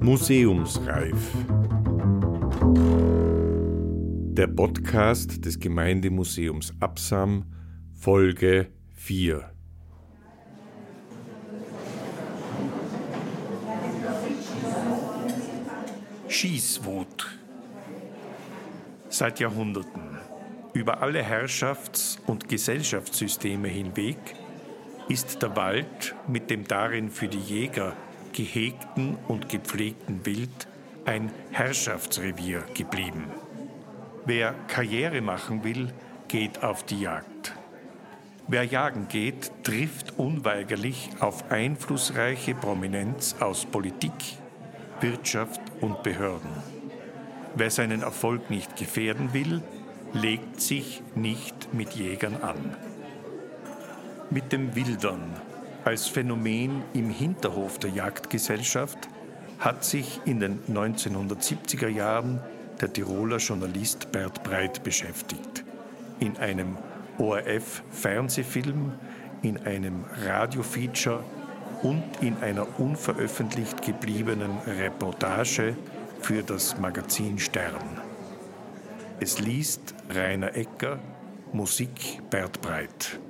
Museumsreif. Der Podcast des Gemeindemuseums Absam, Folge 4. Schießwut. Seit Jahrhunderten, über alle Herrschafts- und Gesellschaftssysteme hinweg, ist der Wald mit dem darin für die Jäger gehegten und gepflegten Wild ein Herrschaftsrevier geblieben. Wer Karriere machen will, geht auf die Jagd. Wer jagen geht, trifft unweigerlich auf einflussreiche Prominenz aus Politik, Wirtschaft und Behörden. Wer seinen Erfolg nicht gefährden will, legt sich nicht mit Jägern an. Mit dem Wildern als Phänomen im Hinterhof der Jagdgesellschaft hat sich in den 1970er Jahren der Tiroler Journalist Bert Breit beschäftigt. In einem ORF-Fernsehfilm, in einem Radiofeature und in einer unveröffentlicht gebliebenen Reportage für das Magazin Stern. Es liest Rainer Ecker, Musik Bert Breit.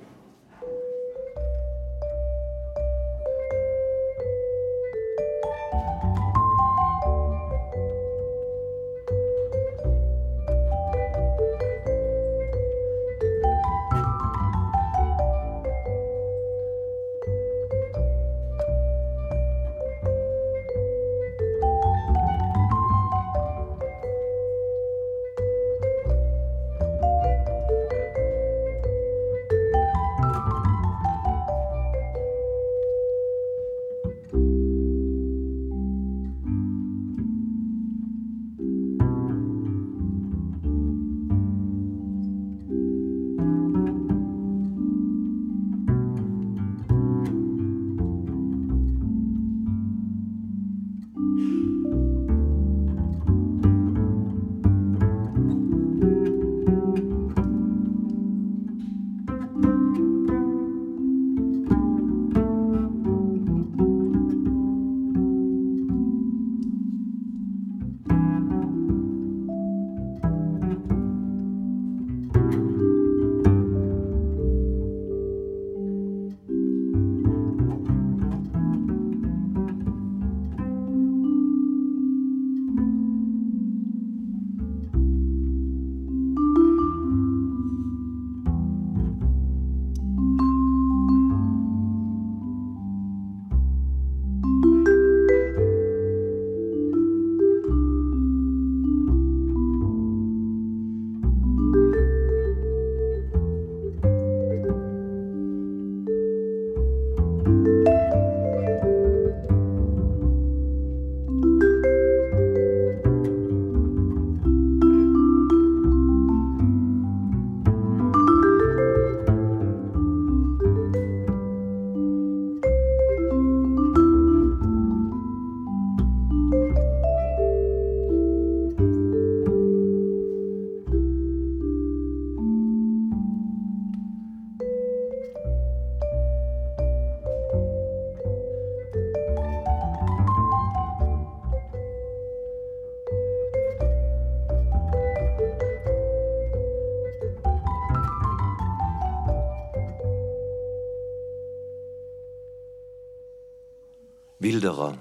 Wilderer.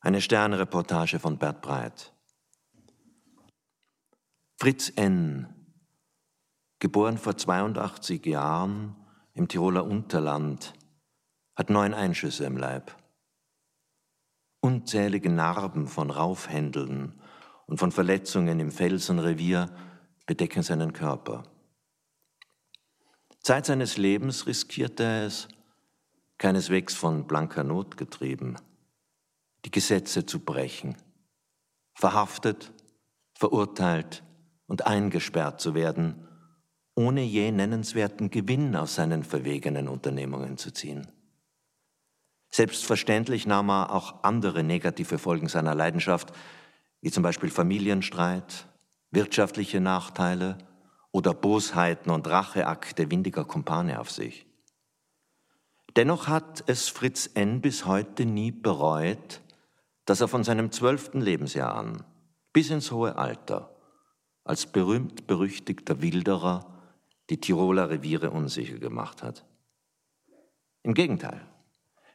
Eine Sternreportage von Bert Breit. Fritz N., geboren vor 82 Jahren im Tiroler Unterland, hat neun Einschüsse im Leib. Unzählige Narben von Raufhändeln und von Verletzungen im Felsenrevier bedecken seinen Körper. Zeit seines Lebens riskierte er es, keineswegs von blanker Not getrieben, die Gesetze zu brechen, verhaftet, verurteilt und eingesperrt zu werden, ohne je nennenswerten Gewinn aus seinen verwegenen Unternehmungen zu ziehen. Selbstverständlich nahm er auch andere negative Folgen seiner Leidenschaft, wie zum Beispiel Familienstreit, wirtschaftliche Nachteile oder Bosheiten und Racheakte windiger Kumpane auf sich. Dennoch hat es Fritz N. bis heute nie bereut, dass er von seinem zwölften Lebensjahr an bis ins hohe Alter als berühmt berüchtigter Wilderer die Tiroler Reviere unsicher gemacht hat. Im Gegenteil,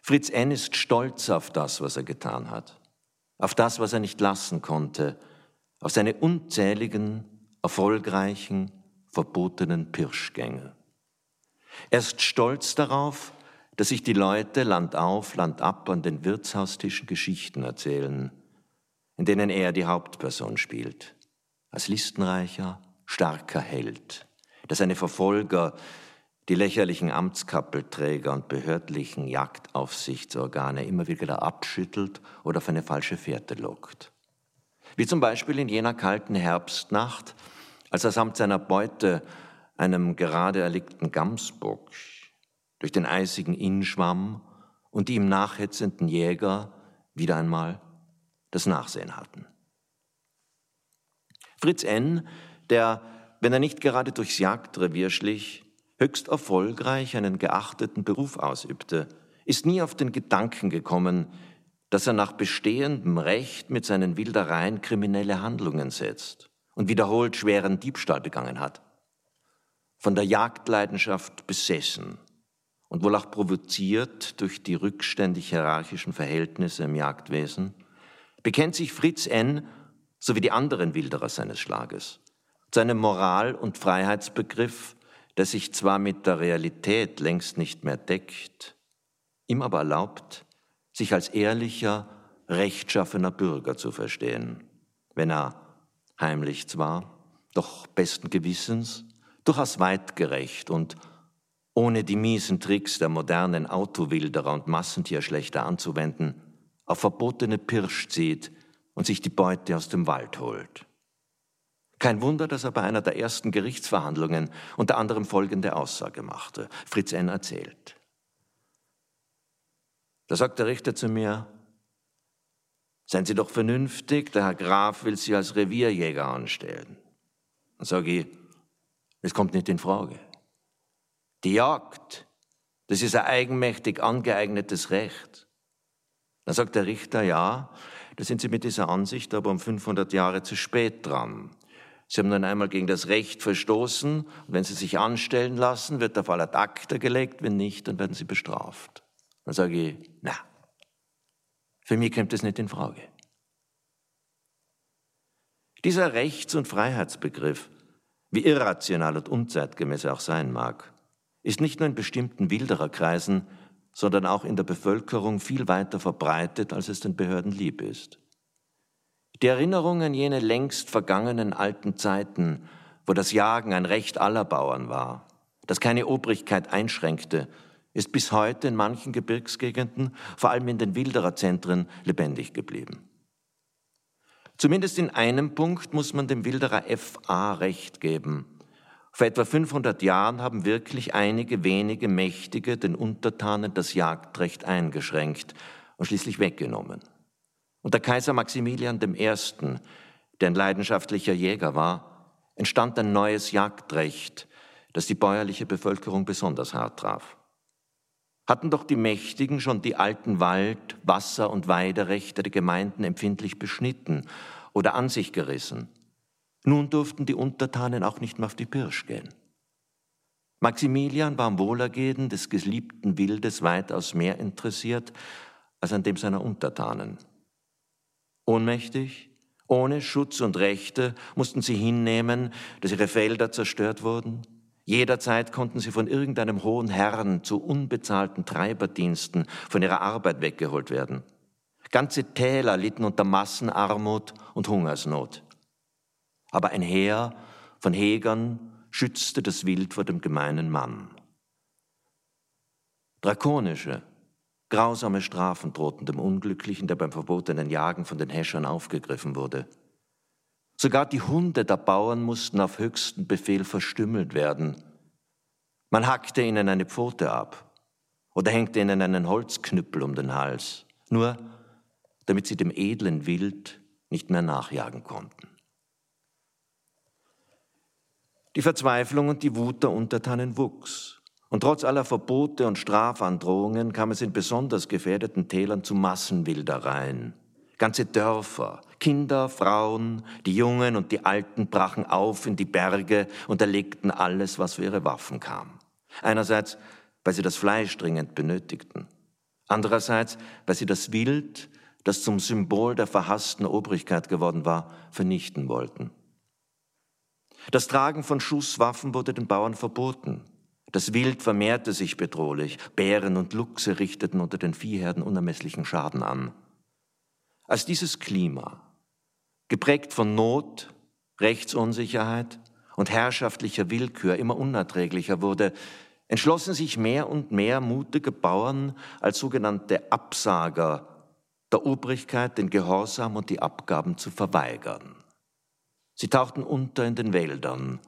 Fritz N. ist stolz auf das, was er getan hat, auf das, was er nicht lassen konnte, auf seine unzähligen, erfolgreichen, verbotenen Pirschgänge. Er ist stolz darauf, dass sich die Leute Land auf, Land ab an den Wirtshaustischen Geschichten erzählen, in denen er die Hauptperson spielt, als listenreicher, starker Held, der seine Verfolger, die lächerlichen Amtskappelträger und behördlichen Jagdaufsichtsorgane immer wieder abschüttelt oder auf eine falsche Fährte lockt. Wie zum Beispiel in jener kalten Herbstnacht, als er samt seiner Beute, einem gerade erlegten Gamsbock, durch den eisigen Inn schwamm und die ihm nachhetzenden Jäger wieder einmal das Nachsehen hatten. Fritz N., der, wenn er nicht gerade durchs Jagdrevier schlich, höchst erfolgreich einen geachteten Beruf ausübte, ist nie auf den Gedanken gekommen, dass er nach bestehendem Recht mit seinen Wildereien kriminelle Handlungen setzt und wiederholt schweren Diebstahl begangen hat. Von der Jagdleidenschaft besessen und wohl auch provoziert durch die rückständig hierarchischen Verhältnisse im Jagdwesen, bekennt sich Fritz N., sowie die anderen Wilderer seines Schlages, zu einem Moral- und Freiheitsbegriff, der sich zwar mit der Realität längst nicht mehr deckt, ihm aber erlaubt, sich als ehrlicher, rechtschaffener Bürger zu verstehen, wenn er heimlich zwar, doch besten Gewissens, durchaus weitgerecht und ohne die miesen Tricks der modernen Autowilderer und Massentierschlechter anzuwenden, auf verbotene Pirsch zieht und sich die Beute aus dem Wald holt. Kein Wunder, dass er bei einer der ersten Gerichtsverhandlungen unter anderem folgende Aussage machte. Fritz N. erzählt. Da sagt der Richter zu mir, Seien Sie doch vernünftig, der Herr Graf will Sie als Revierjäger anstellen. Dann sage ich, es kommt nicht in Frage. Die Jagd, das ist ein eigenmächtig angeeignetes Recht. Dann sagt der Richter, ja, da sind Sie mit dieser Ansicht aber um 500 Jahre zu spät dran. Sie haben dann einmal gegen das Recht verstoßen und wenn Sie sich anstellen lassen, wird der Fall ad acta gelegt, wenn nicht, dann werden Sie bestraft. Dann sage ich, na, für mich kommt das nicht in Frage. Dieser Rechts- und Freiheitsbegriff, wie irrational und unzeitgemäß er auch sein mag, ist nicht nur in bestimmten Wildererkreisen, sondern auch in der Bevölkerung viel weiter verbreitet, als es den Behörden lieb ist. Die Erinnerung an jene längst vergangenen alten Zeiten, wo das Jagen ein Recht aller Bauern war, das keine Obrigkeit einschränkte, ist bis heute in manchen Gebirgsgegenden, vor allem in den Wildererzentren, lebendig geblieben. Zumindest in einem Punkt muss man dem Wilderer FA recht geben. Vor etwa 500 Jahren haben wirklich einige wenige Mächtige den Untertanen das Jagdrecht eingeschränkt und schließlich weggenommen. Unter Kaiser Maximilian I., der ein leidenschaftlicher Jäger war, entstand ein neues Jagdrecht, das die bäuerliche Bevölkerung besonders hart traf hatten doch die Mächtigen schon die alten Wald-, Wasser- und Weiderechte der Gemeinden empfindlich beschnitten oder an sich gerissen. Nun durften die Untertanen auch nicht mehr auf die Pirsch gehen. Maximilian war am Wohlergehen des geliebten Wildes weitaus mehr interessiert als an dem seiner Untertanen. Ohnmächtig, ohne Schutz und Rechte mussten sie hinnehmen, dass ihre Felder zerstört wurden, Jederzeit konnten sie von irgendeinem hohen Herrn zu unbezahlten Treiberdiensten von ihrer Arbeit weggeholt werden. Ganze Täler litten unter Massenarmut und Hungersnot. Aber ein Heer von Hegern schützte das Wild vor dem gemeinen Mann. Drakonische, grausame Strafen drohten dem Unglücklichen, der beim verbotenen Jagen von den Häschern aufgegriffen wurde. Sogar die Hunde der Bauern mussten auf höchsten Befehl verstümmelt werden. Man hackte ihnen eine Pfote ab oder hängte ihnen einen Holzknüppel um den Hals, nur damit sie dem edlen Wild nicht mehr nachjagen konnten. Die Verzweiflung und die Wut der Untertanen wuchs, Und trotz aller Verbote und Strafandrohungen kam es in besonders gefährdeten Tälern zu Massenwildereien. Ganze Dörfer, Kinder, Frauen, die Jungen und die Alten brachen auf in die Berge und erlegten alles, was für ihre Waffen kam. Einerseits, weil sie das Fleisch dringend benötigten. Andererseits, weil sie das Wild, das zum Symbol der verhassten Obrigkeit geworden war, vernichten wollten. Das Tragen von Schusswaffen wurde den Bauern verboten. Das Wild vermehrte sich bedrohlich. Bären und Luchse richteten unter den Viehherden unermesslichen Schaden an. Als dieses Klima, geprägt von Not, Rechtsunsicherheit und herrschaftlicher Willkür immer unerträglicher wurde, entschlossen sich mehr und mehr mutige Bauern als sogenannte Absager der Obrigkeit den Gehorsam und die Abgaben zu verweigern. Sie tauchten unter in den Wäldern,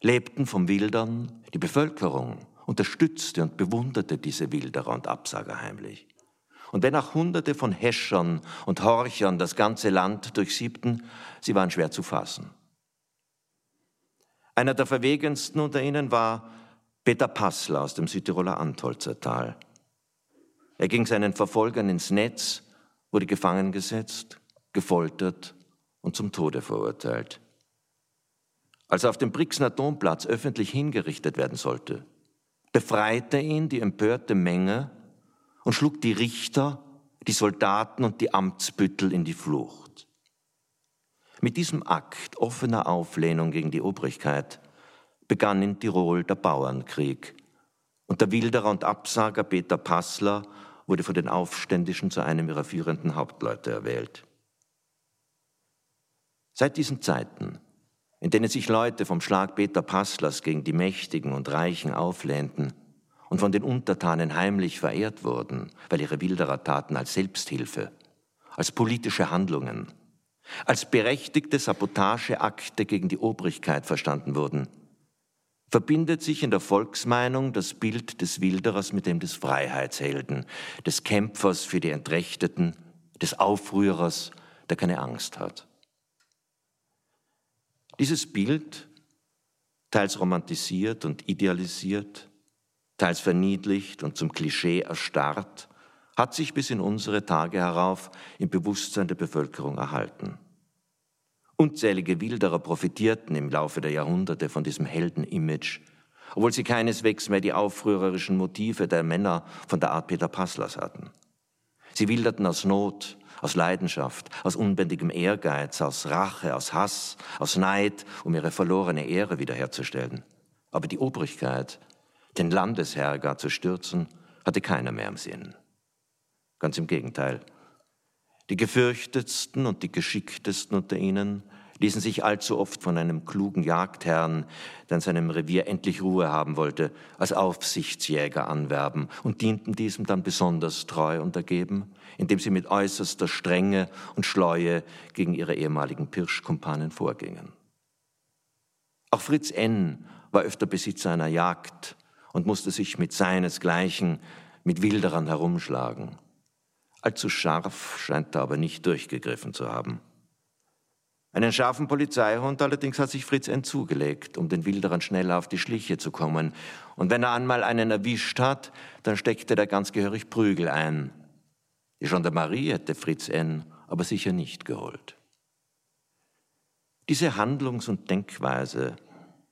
lebten vom Wildern, die Bevölkerung unterstützte und bewunderte diese Wilderer und Absager heimlich. Und wenn auch Hunderte von Häschern und Horchern das ganze Land durchsiebten, sie waren schwer zu fassen. Einer der verwegensten unter ihnen war Peter Passler aus dem Südtiroler Antolzer Tal. Er ging seinen Verfolgern ins Netz, wurde gefangen gesetzt, gefoltert und zum Tode verurteilt. Als er auf dem Brixner Domplatz öffentlich hingerichtet werden sollte, befreite ihn die empörte Menge und schlug die Richter, die Soldaten und die Amtsbüttel in die Flucht. Mit diesem Akt offener Auflehnung gegen die Obrigkeit begann in Tirol der Bauernkrieg und der Wilderer und Absager Peter Passler wurde von den Aufständischen zu einem ihrer führenden Hauptleute erwählt. Seit diesen Zeiten, in denen sich Leute vom Schlag Peter Passlers gegen die Mächtigen und Reichen auflehnten, und von den Untertanen heimlich verehrt wurden, weil ihre Wilderertaten als Selbsthilfe, als politische Handlungen, als berechtigte Sabotageakte gegen die Obrigkeit verstanden wurden, verbindet sich in der Volksmeinung das Bild des Wilderers mit dem des Freiheitshelden, des Kämpfers für die Entrechteten, des Aufrührers, der keine Angst hat. Dieses Bild, teils romantisiert und idealisiert, teils verniedlicht und zum Klischee erstarrt, hat sich bis in unsere Tage herauf im Bewusstsein der Bevölkerung erhalten. Unzählige Wilderer profitierten im Laufe der Jahrhunderte von diesem Heldenimage, obwohl sie keineswegs mehr die aufrührerischen Motive der Männer von der Art Peter Passlers hatten. Sie wilderten aus Not, aus Leidenschaft, aus unbändigem Ehrgeiz, aus Rache, aus Hass, aus Neid, um ihre verlorene Ehre wiederherzustellen. Aber die Obrigkeit den Landesherr gar zu stürzen, hatte keiner mehr im Sinn. Ganz im Gegenteil. Die gefürchtetsten und die geschicktesten unter ihnen ließen sich allzu oft von einem klugen Jagdherrn, der in seinem Revier endlich Ruhe haben wollte, als Aufsichtsjäger anwerben und dienten diesem dann besonders treu und ergeben, indem sie mit äußerster Strenge und Schleue gegen ihre ehemaligen Pirschkumpanen vorgingen. Auch Fritz N. war öfter Besitzer einer Jagd und musste sich mit seinesgleichen, mit Wilderern herumschlagen. Allzu scharf scheint er aber nicht durchgegriffen zu haben. Einen scharfen Polizeihund allerdings hat sich Fritz N. zugelegt, um den Wilderern schneller auf die Schliche zu kommen. Und wenn er einmal einen erwischt hat, dann steckte er ganz gehörig Prügel ein. Die Gendarmerie hätte Fritz N. aber sicher nicht geholt. Diese Handlungs- und Denkweise,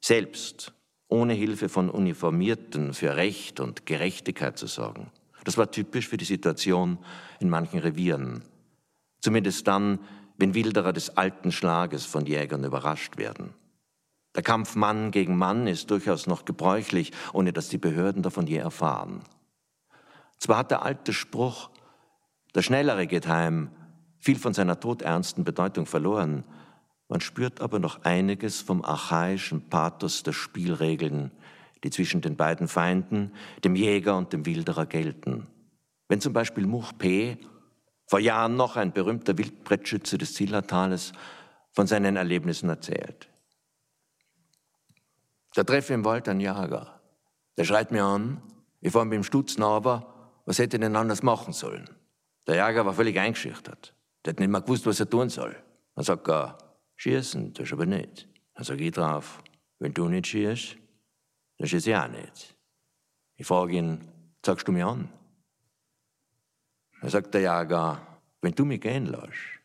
selbst ohne Hilfe von Uniformierten für Recht und Gerechtigkeit zu sorgen. Das war typisch für die Situation in manchen Revieren. Zumindest dann, wenn Wilderer des alten Schlages von Jägern überrascht werden. Der Kampf Mann gegen Mann ist durchaus noch gebräuchlich, ohne dass die Behörden davon je erfahren. Zwar hat der alte Spruch, der Schnellere geht heim, viel von seiner todernsten Bedeutung verloren, man spürt aber noch einiges vom archaischen Pathos der Spielregeln, die zwischen den beiden Feinden, dem Jäger und dem Wilderer gelten. Wenn zum Beispiel Much P., vor Jahren noch ein berühmter Wildbrettschütze des Zillertales, von seinen Erlebnissen erzählt. Da treffe ich im Wald einen Jager. Der schreit mir an, ich fahre mit dem Stutzen aber, was hätte ich denn anders machen sollen? Der Jäger war völlig eingeschüchtert. Der hat nicht mehr gewusst, was er tun soll. Dann sagt er, Schießen, das aber nicht. Dann sage ich drauf, wenn du nicht schießt, dann schieße ich auch nicht. Ich Ich frage ihn, zeigst du mir an? Dann sagt der Jäger, wenn du mich gehen lässt,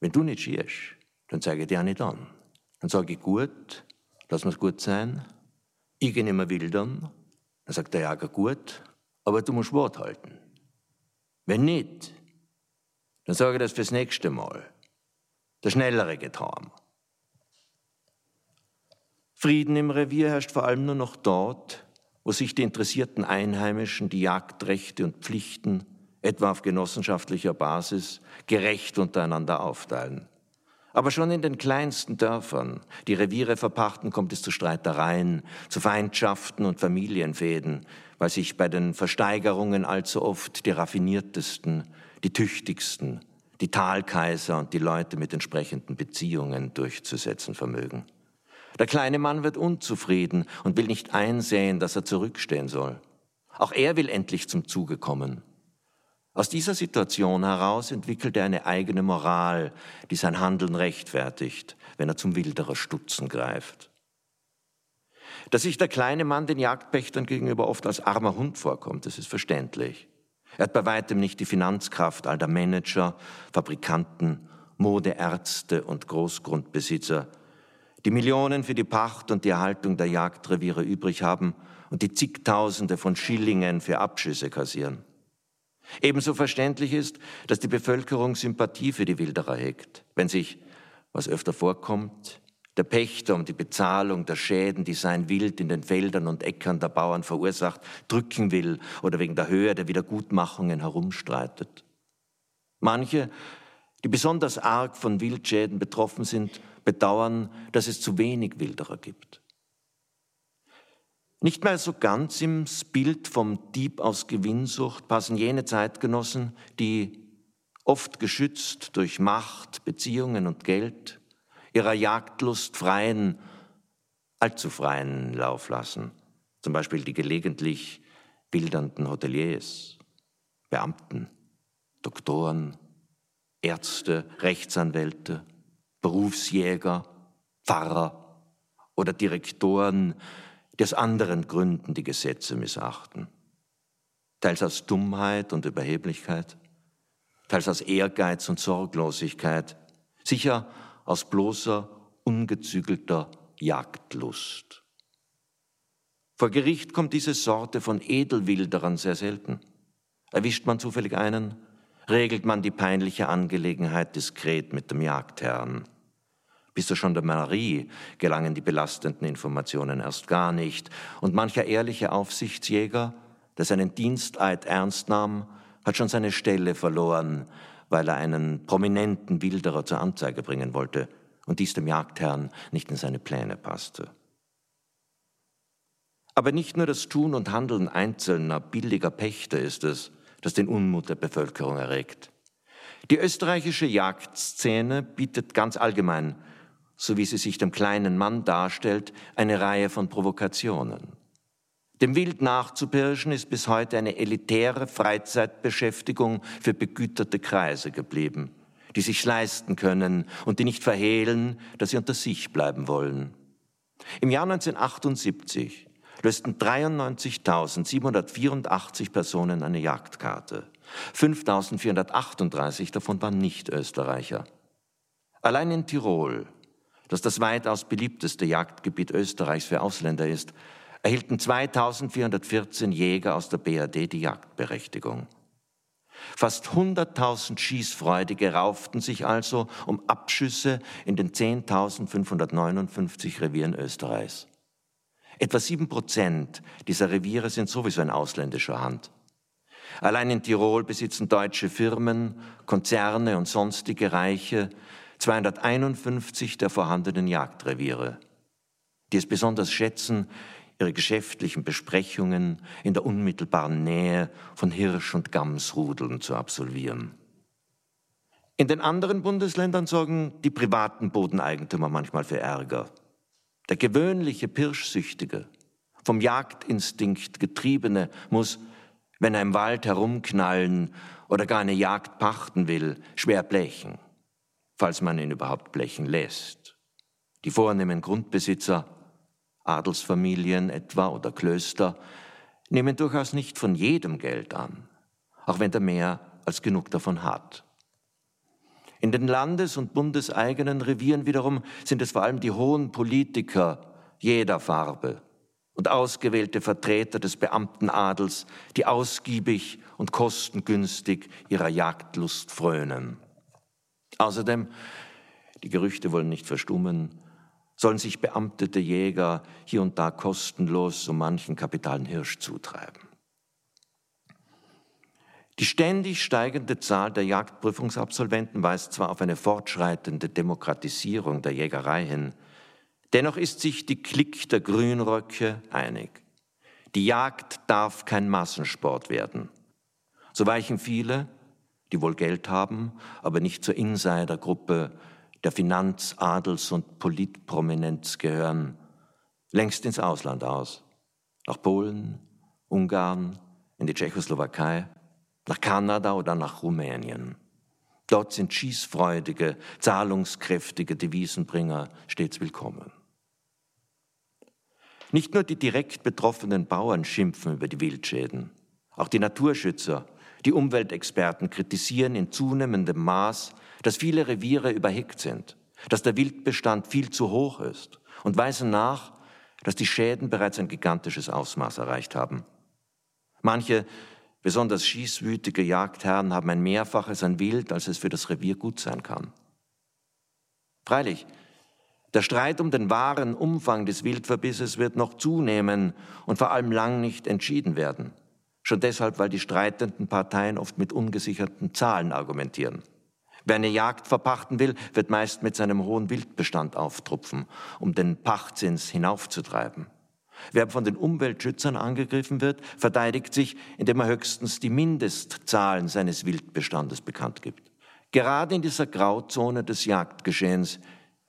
wenn du nicht schießt, dann zeige ich dir auch nicht an. Dann sage ich, gut, lass mir's gut sein. Ich gehe nicht mehr wildern. Dann sagt der Jäger, gut, aber du musst Wort halten. Wenn nicht, dann sage ich das fürs nächste Mal. Der Schnellere geht heim. Frieden im Revier herrscht vor allem nur noch dort, wo sich die interessierten Einheimischen die Jagdrechte und Pflichten, etwa auf genossenschaftlicher Basis, gerecht untereinander aufteilen. Aber schon in den kleinsten Dörfern, die Reviere verpachten, kommt es zu Streitereien, zu Feindschaften und Familienfäden, weil sich bei den Versteigerungen allzu oft die raffiniertesten, die tüchtigsten, die Talkaiser und die Leute mit entsprechenden Beziehungen durchzusetzen vermögen. Der kleine Mann wird unzufrieden und will nicht einsehen, dass er zurückstehen soll. Auch er will endlich zum Zuge kommen. Aus dieser Situation heraus entwickelt er eine eigene Moral, die sein Handeln rechtfertigt, wenn er zum wilderer Stutzen greift. Dass sich der kleine Mann den Jagdpächtern gegenüber oft als armer Hund vorkommt, das ist verständlich. Er hat bei weitem nicht die Finanzkraft all der Manager, Fabrikanten, Modeärzte und Großgrundbesitzer, die Millionen für die Pacht und die Erhaltung der Jagdreviere übrig haben und die zigtausende von Schillingen für Abschüsse kassieren. Ebenso verständlich ist, dass die Bevölkerung Sympathie für die Wilderer hegt, wenn sich, was öfter vorkommt, der Pächter um die Bezahlung der Schäden, die sein Wild in den Feldern und Äckern der Bauern verursacht, drücken will oder wegen der Höhe der Wiedergutmachungen herumstreitet. Manche, die besonders arg von Wildschäden betroffen sind, bedauern, dass es zu wenig Wilderer gibt. Nicht mehr so ganz im Bild vom Dieb aus Gewinnsucht passen jene Zeitgenossen, die oft geschützt durch Macht, Beziehungen und Geld, ihrer Jagdlust freien, allzu freien Lauf lassen. Zum Beispiel die gelegentlich wildernden Hoteliers, Beamten, Doktoren, Ärzte, Rechtsanwälte, Berufsjäger, Pfarrer oder Direktoren die aus anderen Gründen die Gesetze missachten. Teils aus Dummheit und Überheblichkeit, teils aus Ehrgeiz und Sorglosigkeit, sicher aus bloßer, ungezügelter Jagdlust. Vor Gericht kommt diese Sorte von Edelwilderern sehr selten. Erwischt man zufällig einen, regelt man die peinliche Angelegenheit diskret mit dem Jagdherrn. Bis zur Gendarmerie gelangen die belastenden Informationen erst gar nicht. Und mancher ehrliche Aufsichtsjäger, der seinen Diensteid ernst nahm, hat schon seine Stelle verloren, weil er einen prominenten Wilderer zur Anzeige bringen wollte und dies dem Jagdherrn nicht in seine Pläne passte. Aber nicht nur das Tun und Handeln einzelner billiger Pächter ist es, das den Unmut der Bevölkerung erregt. Die österreichische Jagdszene bietet ganz allgemein so wie sie sich dem kleinen Mann darstellt, eine Reihe von Provokationen. Dem Wild nachzupirschen ist bis heute eine elitäre Freizeitbeschäftigung für begüterte Kreise geblieben, die sich leisten können und die nicht verhehlen, dass sie unter sich bleiben wollen. Im Jahr 1978 lösten 93.784 Personen eine Jagdkarte. 5.438 davon waren Nicht-Österreicher. Allein in Tirol das das weitaus beliebteste Jagdgebiet Österreichs für Ausländer ist, erhielten 2414 Jäger aus der BRD die Jagdberechtigung. Fast 100.000 Schießfreudige rauften sich also um Abschüsse in den 10.559 Revieren Österreichs. Etwa sieben Prozent dieser Reviere sind sowieso in ausländischer Hand. Allein in Tirol besitzen deutsche Firmen, Konzerne und sonstige Reiche 251 der vorhandenen Jagdreviere, die es besonders schätzen, ihre geschäftlichen Besprechungen in der unmittelbaren Nähe von Hirsch- und Gamsrudeln zu absolvieren. In den anderen Bundesländern sorgen die privaten Bodeneigentümer manchmal für Ärger. Der gewöhnliche Pirschsüchtige, vom Jagdinstinkt getriebene, muss, wenn er im Wald herumknallen oder gar eine Jagd pachten will, schwer blechen falls man ihn überhaupt blechen lässt. Die vornehmen Grundbesitzer, Adelsfamilien etwa oder Klöster, nehmen durchaus nicht von jedem Geld an, auch wenn der mehr als genug davon hat. In den landes- und bundeseigenen Revieren wiederum sind es vor allem die hohen Politiker jeder Farbe und ausgewählte Vertreter des Beamtenadels, die ausgiebig und kostengünstig ihrer Jagdlust frönen. Außerdem, die Gerüchte wollen nicht verstummen, sollen sich beamtete Jäger hier und da kostenlos so manchen kapitalen Hirsch zutreiben. Die ständig steigende Zahl der Jagdprüfungsabsolventen weist zwar auf eine fortschreitende Demokratisierung der Jägerei hin, dennoch ist sich die Klick der Grünröcke einig. Die Jagd darf kein Massensport werden. So weichen viele, die wohl Geld haben, aber nicht zur Insidergruppe der Finanz-, Adels- und Politprominenz gehören, längst ins Ausland aus. Nach Polen, Ungarn, in die Tschechoslowakei nach Kanada oder nach Rumänien. Dort sind schießfreudige, zahlungskräftige Devisenbringer stets willkommen. Nicht nur die direkt betroffenen Bauern schimpfen über die Wildschäden, auch die Naturschützer, die Umweltexperten kritisieren in zunehmendem Maß, dass viele Reviere überheckt sind, dass der Wildbestand viel zu hoch ist und weisen nach, dass die Schäden bereits ein gigantisches Ausmaß erreicht haben. Manche Besonders schießwütige Jagdherren haben ein Mehrfaches an Wild, als es für das Revier gut sein kann. Freilich, der Streit um den wahren Umfang des Wildverbisses wird noch zunehmen und vor allem lang nicht entschieden werden. Schon deshalb, weil die streitenden Parteien oft mit ungesicherten Zahlen argumentieren. Wer eine Jagd verpachten will, wird meist mit seinem hohen Wildbestand auftrumpfen, um den Pachtzins hinaufzutreiben. Wer von den Umweltschützern angegriffen wird, verteidigt sich, indem er höchstens die Mindestzahlen seines Wildbestandes bekannt gibt. Gerade in dieser Grauzone des Jagdgeschehens,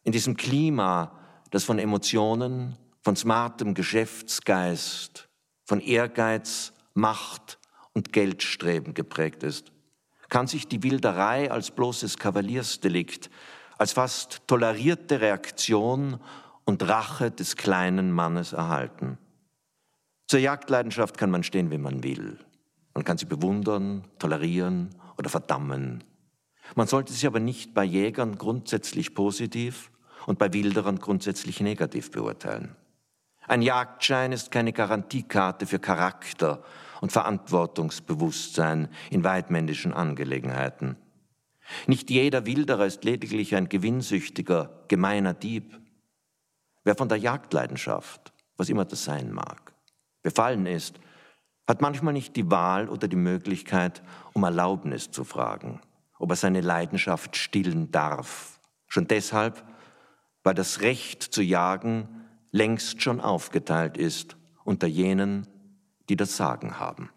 in diesem Klima, das von Emotionen, von smartem Geschäftsgeist, von Ehrgeiz, Macht und Geldstreben geprägt ist, kann sich die Wilderei als bloßes Kavaliersdelikt, als fast tolerierte Reaktion und Rache des kleinen Mannes erhalten. Zur Jagdleidenschaft kann man stehen, wie man will. Man kann sie bewundern, tolerieren oder verdammen. Man sollte sie aber nicht bei Jägern grundsätzlich positiv und bei Wilderern grundsätzlich negativ beurteilen. Ein Jagdschein ist keine Garantiekarte für Charakter und Verantwortungsbewusstsein in weitmännischen Angelegenheiten. Nicht jeder Wilderer ist lediglich ein gewinnsüchtiger, gemeiner Dieb. Wer von der Jagdleidenschaft, was immer das sein mag, befallen ist, hat manchmal nicht die Wahl oder die Möglichkeit, um Erlaubnis zu fragen, ob er seine Leidenschaft stillen darf. Schon deshalb, weil das Recht zu jagen längst schon aufgeteilt ist unter jenen, die das Sagen haben.